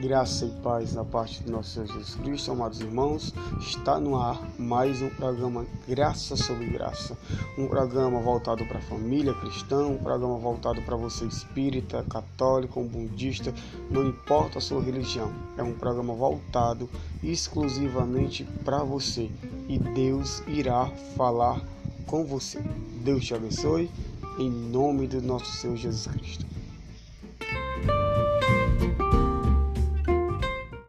Graça e paz na parte do nosso Senhor Jesus Cristo, amados irmãos. Está no ar mais um programa Graça sobre Graça. Um programa voltado para a família cristã, um programa voltado para você espírita, católico, budista, não importa a sua religião. É um programa voltado exclusivamente para você e Deus irá falar com você. Deus te abençoe em nome do nosso Senhor Jesus Cristo.